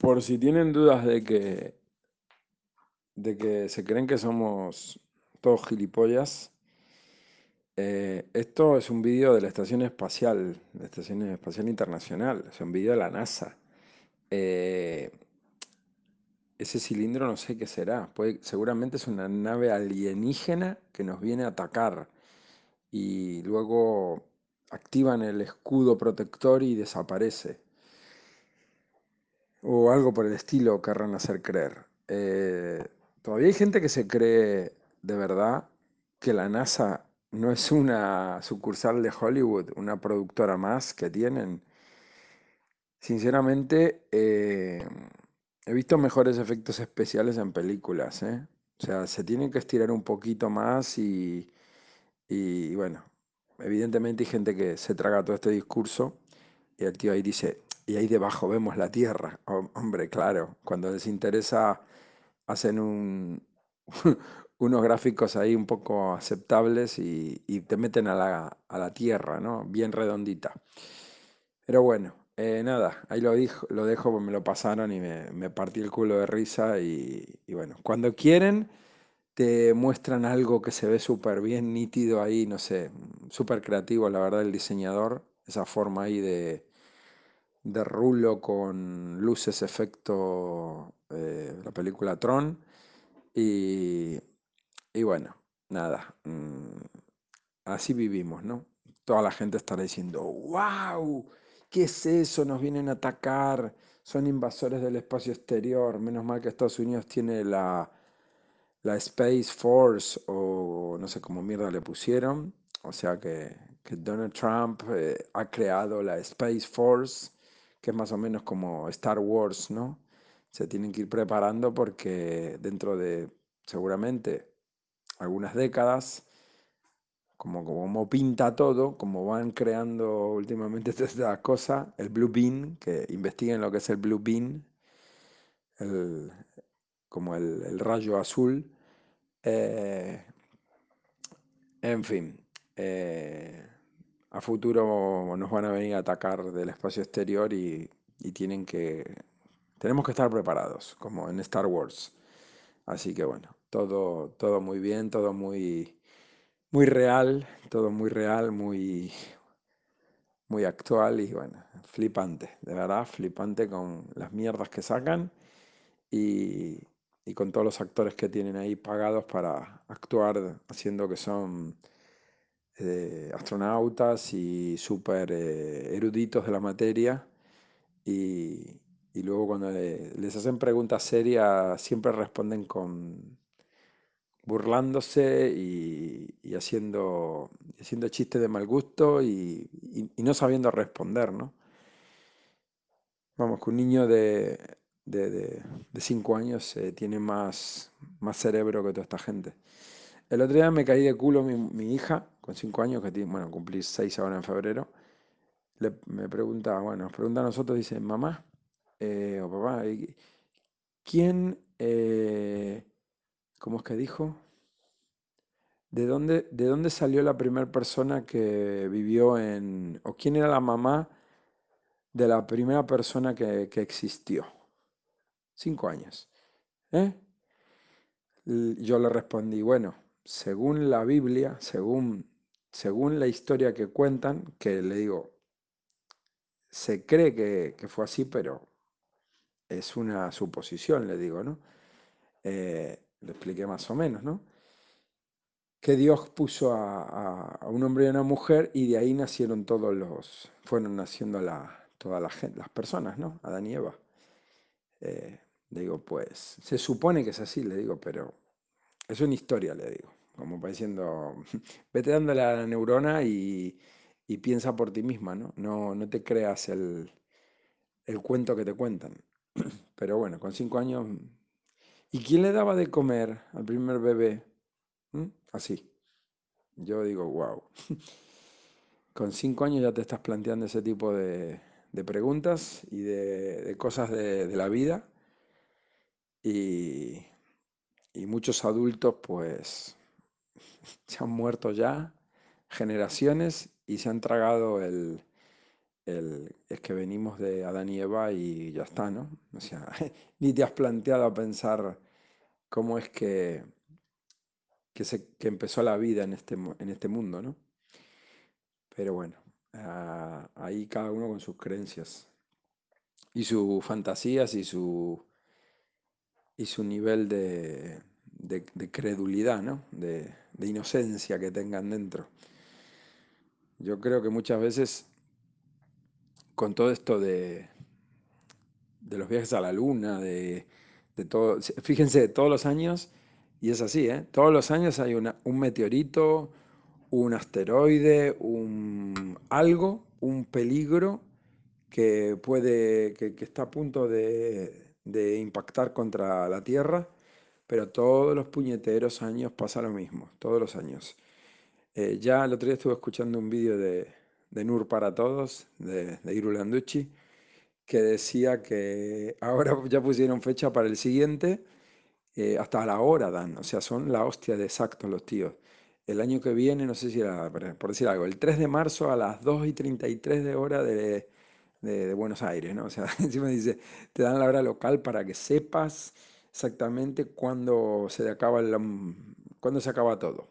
Por si tienen dudas de que, de que se creen que somos todos gilipollas, eh, esto es un vídeo de la Estación Espacial, la Estación Espacial Internacional, es un vídeo de la NASA. Eh, ese cilindro no sé qué será, puede- seguramente es una nave alienígena que nos viene a atacar y luego activan el escudo protector y desaparece. O algo por el estilo querrán hacer creer. Eh, todavía hay gente que se cree de verdad que la NASA no es una sucursal de Hollywood, una productora más que tienen. Sinceramente, eh, he visto mejores efectos especiales en películas, ¿eh? O sea, se tienen que estirar un poquito más y, y bueno, evidentemente hay gente que se traga todo este discurso y el tío ahí dice, y ahí debajo vemos la Tierra. Hom- hombre, claro, cuando les interesa hacen un, unos gráficos ahí un poco aceptables y, te meten a la, a la Tierra, ¿no? Bien redondita. Pero bueno, eh, nada, ahí lo, dijo, lo dejo, me lo pasaron y me, me partí el culo de risa y, y bueno, cuando quieren te muestran algo que se ve súper bien nítido ahí, no sé, súper creativo, la verdad, el diseñador, esa forma ahí de, de rulo con luces, efecto, eh, la película Tron. Y, y bueno, nada, mm, así vivimos, ¿no? Toda la gente estará diciendo, wow, ¿qué es eso? Nos vienen a atacar, son invasores del espacio exterior. Menos mal que Estados Unidos tiene la, la Space Force o no sé cómo mierda le pusieron. O sea que, que Donald Trump eh, ha creado la Space Force, que es más o menos como Star Wars, ¿no? Se tienen que ir preparando porque dentro de seguramente algunas décadas, como, como pinta todo, como van creando últimamente estas cosas, el Blue Bean, que investiguen lo que es el Blue Bean, el- como el, el rayo azul. eh, En fin, eh, a futuro nos van a venir a atacar del espacio exterior y, tienen que, tenemos que estar preparados, como en Star Wars. Así que bueno, todo, todo muy bien, todo muy, muy real, todo muy real, muy, muy actual y bueno, flipante, de verdad, flipante con las mierdas que sacan y con todos los actores que tienen ahí pagados para actuar haciendo que son eh, astronautas y súper eh, eruditos de la materia y, y luego cuando le- les hacen preguntas serias siempre responden con burlándose y, y haciendo, haciendo chistes de mal gusto y, y- no sabiendo responder, ¿no? Vamos, que un niño de, de cinco años eh, tiene más, más cerebro que toda esta gente. El otro día me caí de culo mi, mi hija, con cinco años, que bueno, cumplí seis ahora en febrero. Le- me pregunta, bueno, nos pregunta a nosotros, dice, mamá eh, o papá, ¿y ¿quién, eh, cómo es que dijo? ¿De dónde, de dónde salió la primera persona que vivió en, o quién era la mamá de la primera persona que, que existió? Cinco años. ¿Eh? Yo le respondí, bueno, según la Biblia, según, según la historia que cuentan, que le digo, se cree que, que fue así, pero es una suposición, le digo, ¿no? Eh, le expliqué más o menos, ¿no? Que Dios puso a, un hombre y a una mujer y de ahí nacieron todos los, fueron naciendo la, todas gen- las personas, ¿no? Adán y Eva. Eh, le digo, pues, se supone que es así, le digo, pero es una historia, le digo. Como para diciendo, vete dándole a la neurona y, piensa por ti misma, ¿no? No, no te creas el, el cuento que te cuentan. Pero bueno, con cinco años. ¿Y quién le daba de comer al primer bebé? ¿Mm? Así. Yo digo, wow. Con cinco años ya te estás planteando ese tipo de, preguntas y de, cosas de, la vida. Y muchos adultos, pues, se han muerto ya, generaciones, y se han tragado el, es que venimos de Adán y Eva y ya está, ¿no? O sea, ni te has planteado a pensar cómo es que, que, se, que empezó la vida en este, en este mundo, ¿no? Pero bueno, ah, ahí cada uno con sus creencias y sus fantasías y su, y su nivel de, de, credulidad, ¿no? De, inocencia que tengan dentro. Yo creo que muchas veces con todo esto de, de los viajes a la luna, de, de todo, fíjense, todos los años, y es así, ¿eh? todos los años hay un meteorito, un asteroide, un algo, un peligro que puede, que, que está a punto de, de impactar contra la Tierra, pero todos los puñeteros años pasa lo mismo, todos los años. Eh, ya el otro día estuve escuchando un vídeo de, de Nur para Todos, de, de Iru Landucci, que decía que ahora ya pusieron fecha para el siguiente, eh, hasta la hora dan, o sea, son la hostia de exacto los tíos. El año que viene, no sé si era, por decir algo, el 3 de marzo a las 2 y 33 de hora de, de, Buenos Aires, ¿no? O sea, encima dice, te dan la hora local para que sepas exactamente cuándo se acaba, el, cuándo se acaba todo.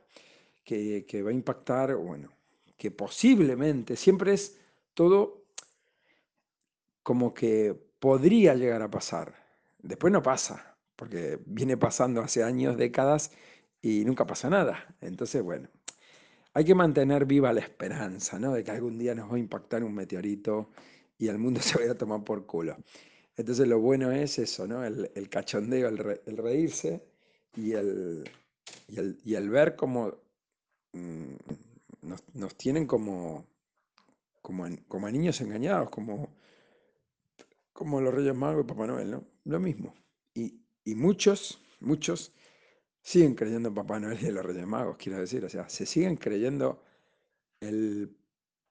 Que, que va a impactar, bueno, que posiblemente, siempre es todo como que podría llegar a pasar. Después no pasa, porque viene pasando hace años, décadas, y nunca pasa nada. Entonces, bueno, hay que mantener viva la esperanza, ¿no? De que algún día nos va a impactar un meteorito y el mundo se vaya a tomar por culo. Entonces lo bueno es eso, ¿no? El, cachondeo, el, reírse y el, y el, ver cómo mm, nos, tienen como, como, como a niños engañados, como como los Reyes Magos y Papá Noel, ¿no? Lo mismo. Y, muchos, muchos siguen creyendo en Papá Noel y en los Reyes Magos, quiero decir. O sea, se siguen creyendo el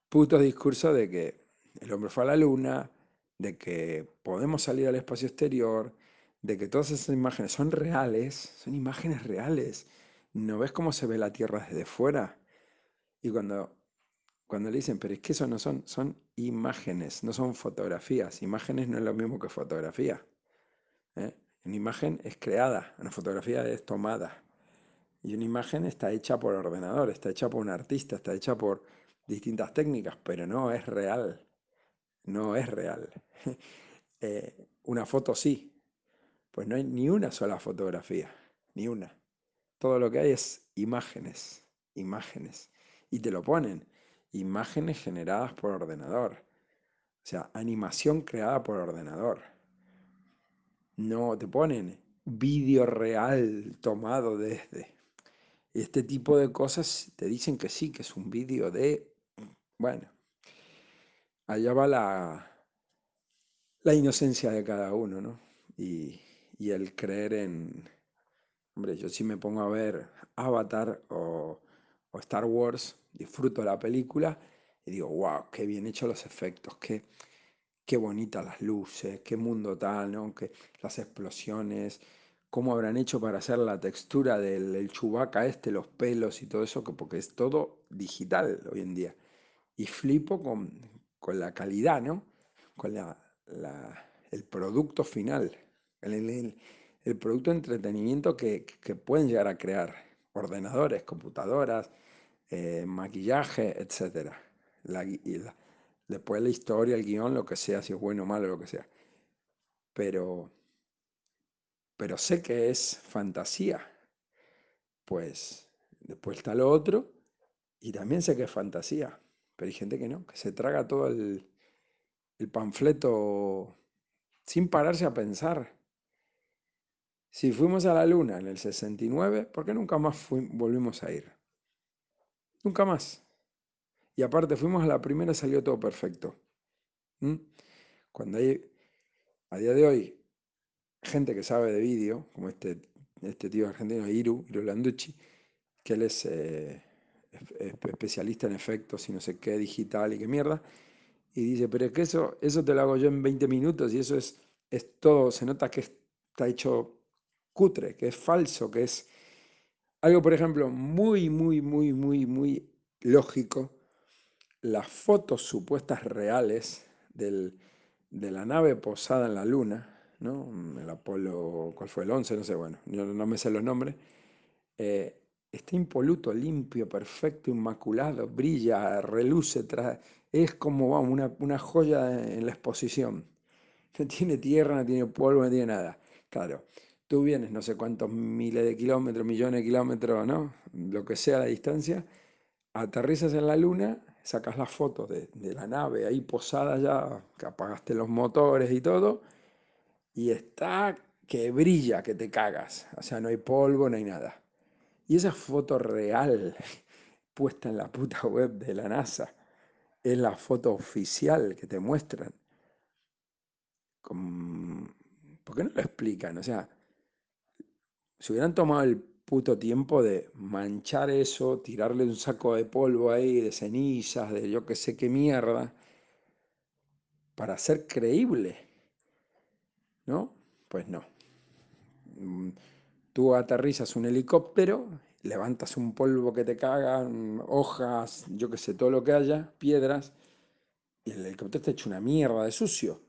puto discurso de que el hombre fue a la luna, de que podemos salir al espacio exterior, de que todas esas imágenes son reales, son imágenes reales. ¿No ves cómo se ve la Tierra desde fuera? Y cuando cuando le dicen, pero es que eso no son, son imágenes, no son fotografías. Imágenes no es lo mismo que fotografía. ¿eh? Una imagen es creada, una fotografía es tomada. Y una imagen está hecha por ordenador, está hecha por un artista, está hecha por distintas técnicas, pero no es real. No es real. Eh, una foto sí. Pues no hay ni una sola fotografía, ni una. Todo lo que hay es imágenes, imágenes. Y te lo ponen imágenes generadas por ordenador. O sea, animación creada por ordenador. No te ponen vídeo real tomado desde. Este tipo de cosas te dicen que sí, que es un vídeo de... Bueno, allá va la, la inocencia de cada uno, ¿no? Y, y el creer en... Hombre, yo sí me pongo a ver Avatar o, o Star Wars disfruto la película y digo, wow, qué bien hecho los efectos, qué, qué bonitas las luces, qué mundo tal, ¿no? Que las explosiones, cómo habrán hecho para hacer la textura del chubaca este, los pelos y todo eso, que porque es todo digital hoy en día. Y flipo con, con la calidad, ¿no? Con la, el producto final, el, el, producto de entretenimiento que, que pueden llegar a crear ordenadores, computadoras, eh, maquillaje, etc. después la historia, el guion, lo que sea, si es bueno o malo, lo que sea. Pero, pero sé que es fantasía. Pues después está lo otro y también sé que es fantasía. Pero hay gente que no, que se traga todo el, el panfleto sin pararse a pensar. Si fuimos a la luna en el 69, ¿por qué nunca más volvimos a ir? Nunca más. Y aparte fuimos a la primera, salió todo perfecto. Cuando hay, a día de hoy, gente que sabe de vídeo, como este, este tío argentino, Iru, Iru Landucci, que él es eh, especialista en efectos y no sé qué, digital y qué mierda, y dice, pero es que eso, eso te lo hago yo en 20 minutos y eso es, es todo, se nota que está hecho cutre, que es falso, que es algo, por ejemplo, muy, muy, muy, muy, muy lógico, las fotos supuestas reales del- de la nave posada en la Luna, ¿no? El Apolo, ¿cuál fue el 11? No sé, bueno, yo no me sé los nombres. eh, está impoluto, limpio, perfecto, inmaculado, brilla, reluce, es como vamos, una, una joya en la exposición. No tiene tierra, no tiene polvo, no tiene nada. Claro, tú vienes no sé cuántos miles de kilómetros, millones de kilómetros, ¿no? Lo que sea la distancia, aterrizas en la luna, sacas las fotos de, de la nave ahí posada ya, que apagaste los motores y todo, y está que brilla, que te cagas. O sea, no hay polvo, no hay nada. Y esa foto real puesta en la puta web de la NASA es la foto oficial que te muestran. ¿Por qué no lo explican? O sea, si hubieran tomado el puto tiempo de manchar eso, tirarle un saco de polvo ahí, de cenizas, de yo que sé qué mierda, para ser creíble, ¿no? Pues no. Tú aterrizas un helicóptero, levantas un polvo que te cagan, hojas, yo que sé, todo lo que haya, piedras, y el helicóptero está hecho una mierda de sucio.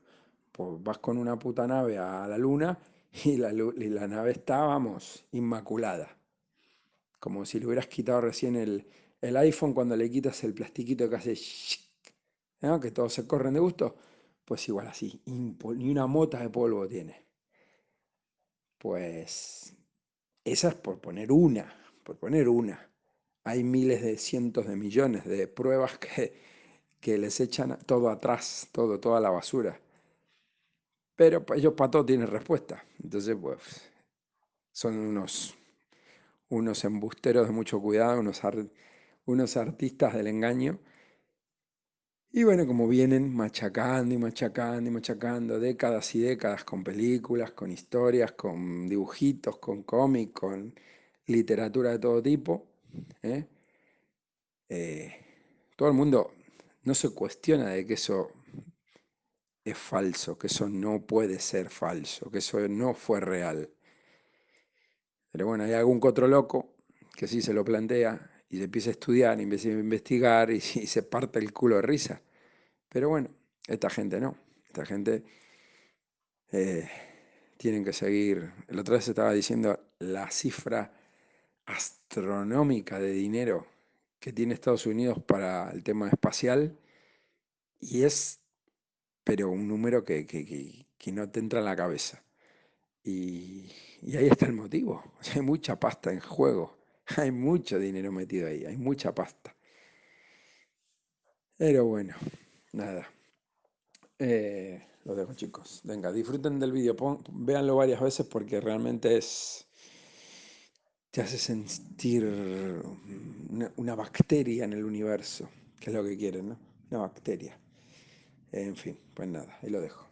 Pues vas con una puta nave a la luna y la, nave está, vamos, inmaculada. Como si le hubieras quitado recién el, el iPhone cuando le quitas el plastiquito que hace shhh, ¿no? que todos se corren de gusto. Pues igual así, ni una mota de polvo tiene. Pues esa es por poner una, por poner una. Hay miles de cientos de millones de pruebas que, que les echan todo atrás, todo, toda la basura. Pero pa- ellos para todo tienen respuesta. Entonces, pues, son unos, unos embusteros de mucho cuidado, unos, unos artistas del engaño. Y bueno, como vienen machacando y machacando y machacando décadas y décadas con películas, con historias, con dibujitos, con cómics, con literatura de todo tipo, ¿eh? Eh, todo el mundo no se cuestiona de que eso es falso, que eso no puede ser falso, que eso no fue real. Pero bueno, hay algún otro loco que sí se lo plantea y se empieza a estudiar, y empieza a investigar y, se parte el culo de risa. Pero bueno, esta gente no. Esta gente eh, tienen que seguir. El otro día se estaba diciendo la cifra astronómica de dinero que tiene Estados Unidos para el tema espacial y es, pero un número que, que- que- no te entra en la cabeza. Y, y ahí está el motivo. Hay mucha pasta en juego. Hay mucho dinero metido ahí, hay mucha pasta. Pero bueno, nada. Eh, lo dejo, chicos. Venga, disfruten del vídeo. Véanlo varias veces porque realmente es. Te hace sentir una, una bacteria en el universo, que es lo que quieren, ¿no? Una bacteria. En fin, pues nada, ahí lo dejo.